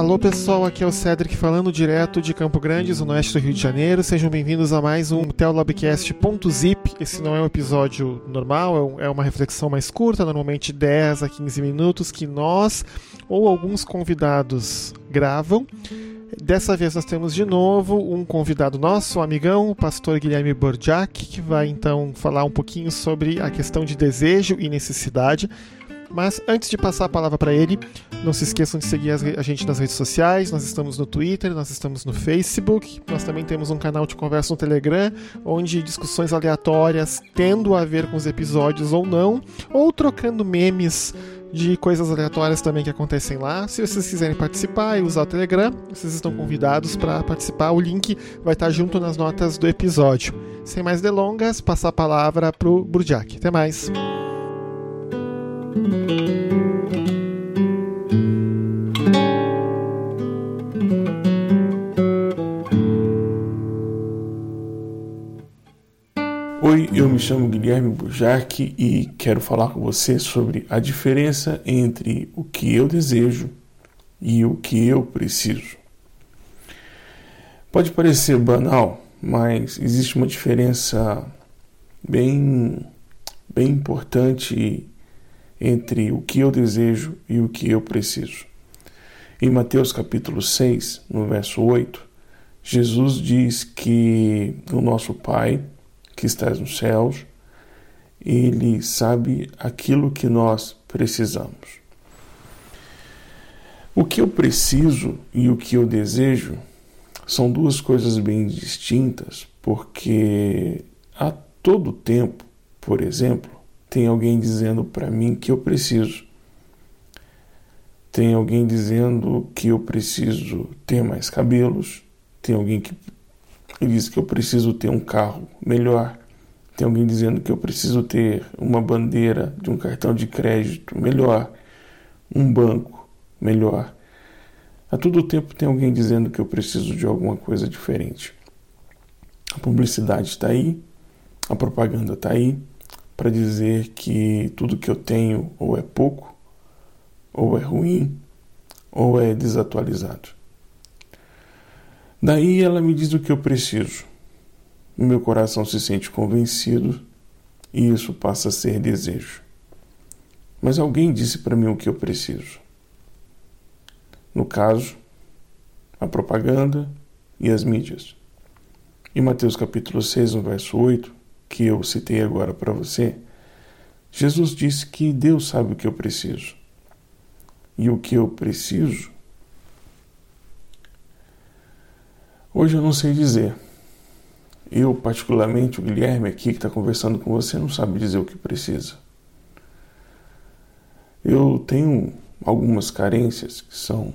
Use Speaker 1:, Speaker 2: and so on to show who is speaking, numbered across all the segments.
Speaker 1: Alô pessoal, aqui é o Cedric falando direto de Campo Grande, zona oeste do Rio de Janeiro. Sejam bem-vindos a mais um Teolobcast.zip. Esse não é um episódio normal, é, é uma reflexão mais curta, normalmente 10 a 15 minutos, que nós ou alguns convidados gravam. Dessa vez nós temos de novo um convidado nosso, um amigão, o pastor Guilherme Borjak, que vai então falar um pouquinho sobre a questão de desejo e necessidade. Mas antes de passar a palavra para ele, não se esqueçam de seguir a gente nas redes sociais. Nós estamos no Twitter, nós estamos no Facebook, nós também temos um canal de conversa no Telegram, onde discussões aleatórias, tendo a ver com os episódios ou não, ou trocando memes de coisas aleatórias também que acontecem lá. Se vocês quiserem participar e usar o Telegram, vocês estão convidados para participar. O link vai estar junto nas notas do episódio. Sem mais delongas, passar a palavra para o Burjak. Até mais!
Speaker 2: Oi, eu me chamo Guilherme Burjac e quero falar com você sobre a diferença entre o que eu desejo e o que eu preciso. Pode parecer banal, mas existe uma diferença bem, bem importante entre o que eu desejo e o que eu preciso. Em Mateus capítulo 6, no verso 8, Jesus diz que o nosso Pai, que está nos céus, ele sabe aquilo que nós precisamos. O que eu preciso e o que eu desejo são duas coisas bem distintas, porque a todo tempo, por exemplo, tem alguém dizendo para mim que eu preciso. Tem alguém dizendo que eu preciso ter mais cabelos. Tem alguém que diz que eu preciso ter um carro melhor. Tem alguém dizendo que eu preciso ter uma bandeira de um cartão de crédito melhor, um banco melhor. A todo tempo tem alguém dizendo que eu preciso de alguma coisa diferente. A publicidade está aí, a propaganda está aí, para dizer que tudo que eu tenho ou é pouco, ou é ruim, ou é desatualizado. Daí ela me diz o que eu preciso. O meu coração se sente convencido e isso passa a ser desejo. Mas alguém disse para mim o que eu preciso. No caso, a propaganda e as mídias. Em Mateus capítulo 6, no verso 8, que eu citei agora para você, Jesus disse que Deus sabe o que eu preciso. E o que eu preciso, hoje eu não sei dizer. Eu, particularmente, o Guilherme aqui que está conversando com você, não sabe dizer o que precisa. Eu tenho algumas carências que são,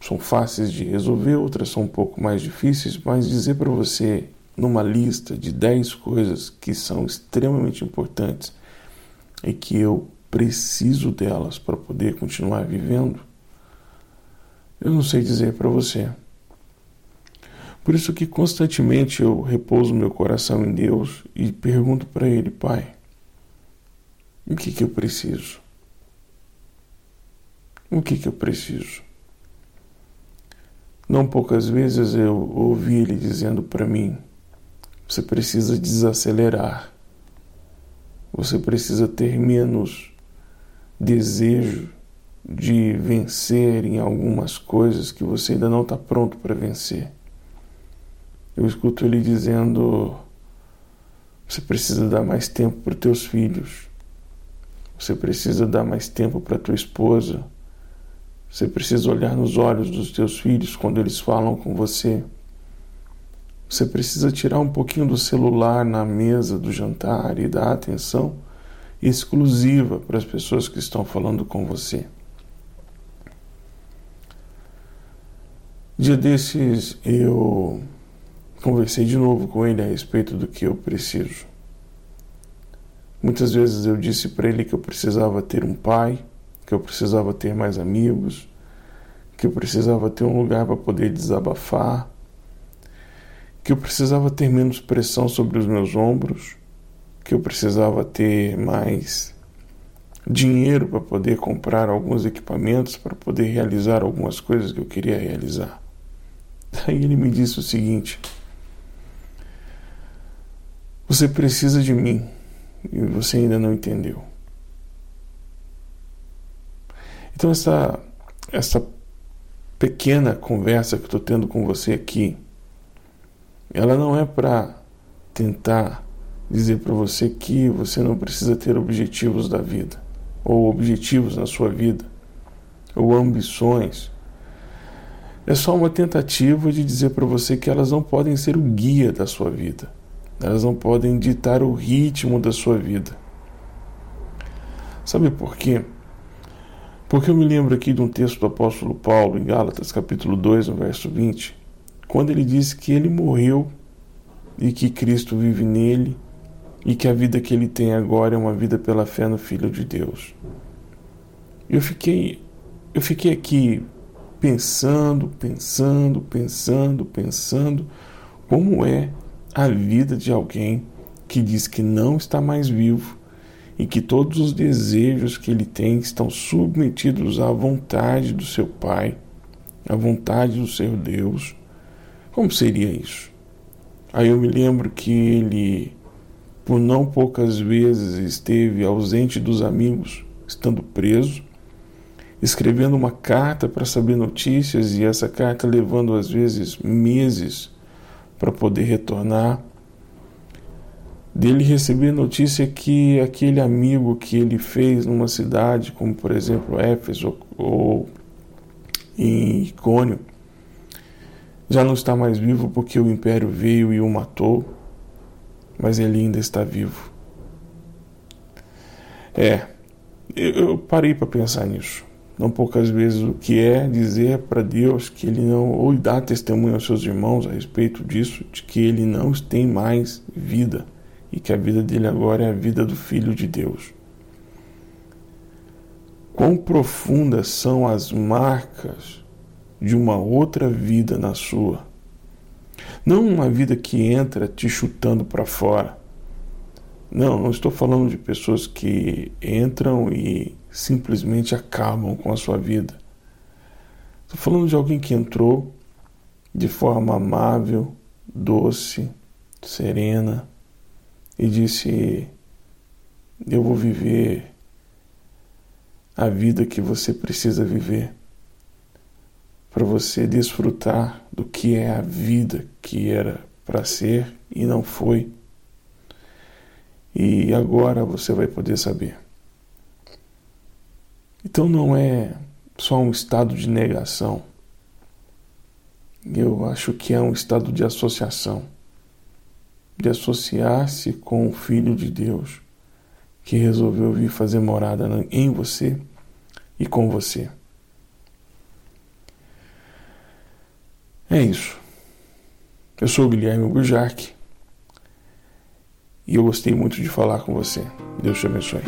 Speaker 2: são fáceis de resolver, outras são um pouco mais difíceis, mas dizer para você numa lista de 10 coisas que são extremamente importantes e que eu preciso delas para poder continuar vivendo, eu não sei dizer para você. Por isso que constantemente eu repouso meu coração em Deus e pergunto para Ele, Pai, o que que eu preciso? O que que eu preciso? Não poucas vezes eu ouvi Ele dizendo para mim, você precisa desacelerar. Você precisa ter menos desejo de vencer em algumas coisas que você ainda não está pronto para vencer. Eu escuto ele dizendo: você precisa dar mais tempo para teus filhos. Você precisa dar mais tempo para tua esposa. Você precisa olhar nos olhos dos teus filhos quando eles falam com você. Você precisa tirar um pouquinho do celular na mesa do jantar e dar atenção exclusiva para as pessoas que estão falando com você. Dia desses eu conversei de novo com ele a respeito do que eu preciso. Muitas vezes eu disse para ele que eu precisava ter um pai, que eu precisava ter mais amigos, que eu precisava ter um lugar para poder desabafar, que eu precisava ter menos pressão sobre os meus ombros, que eu precisava ter mais dinheiro para poder comprar alguns equipamentos, para poder realizar algumas coisas que eu queria realizar. Aí ele me disse o seguinte: Você precisa de mim e você ainda não entendeu. Então, essa, essa pequena conversa que eu estou tendo com você aqui, ela não é para tentar dizer para você que você não precisa ter objetivos da vida, ou objetivos na sua vida, ou ambições. É só uma tentativa de dizer para você que elas não podem ser o guia da sua vida, elas não podem ditar o ritmo da sua vida. Sabe por quê? Porque eu me lembro aqui de um texto do apóstolo Paulo, em Gálatas, capítulo 2, no verso 20, quando ele disse que ele morreu e que Cristo vive nele e que a vida que ele tem agora é uma vida pela fé no Filho de Deus. Eu fiquei, eu fiquei aqui pensando, pensando, pensando, pensando como é a vida de alguém que diz que não está mais vivo e que todos os desejos que ele tem estão submetidos à vontade do seu Pai, à vontade do seu Deus. Como seria isso? Aí eu me lembro que ele, por não poucas vezes, esteve ausente dos amigos, estando preso, escrevendo uma carta para saber notícias e essa carta levando às vezes meses para poder retornar dele receber notícia que aquele amigo que ele fez numa cidade, como por exemplo Éfeso ou em Icônio, já não está mais vivo porque o império veio e o matou, mas ele ainda está vivo. É, eu parei para pensar nisso. Não poucas vezes o que é dizer para Deus que ele não, ou dar testemunho aos seus irmãos a respeito disso, de que ele não tem mais vida e que a vida dele agora é a vida do Filho de Deus. Quão profundas são as marcas de uma outra vida na sua. Não uma vida que entra te chutando para fora. Não, não estou falando de pessoas que entram e simplesmente acabam com a sua vida. Estou falando de alguém que entrou de forma amável, doce, serena, e disse: Eu vou viver a vida que você precisa viver para você desfrutar do que é a vida que era para ser e não foi. E agora você vai poder saber. Então não é só um estado de negação. Eu acho que é um estado de associação de associar-se com o Filho de Deus, que resolveu vir fazer morada em você e com você. É isso. Eu sou o Guilherme Bujarque e eu gostei muito de falar com você. Deus te abençoe.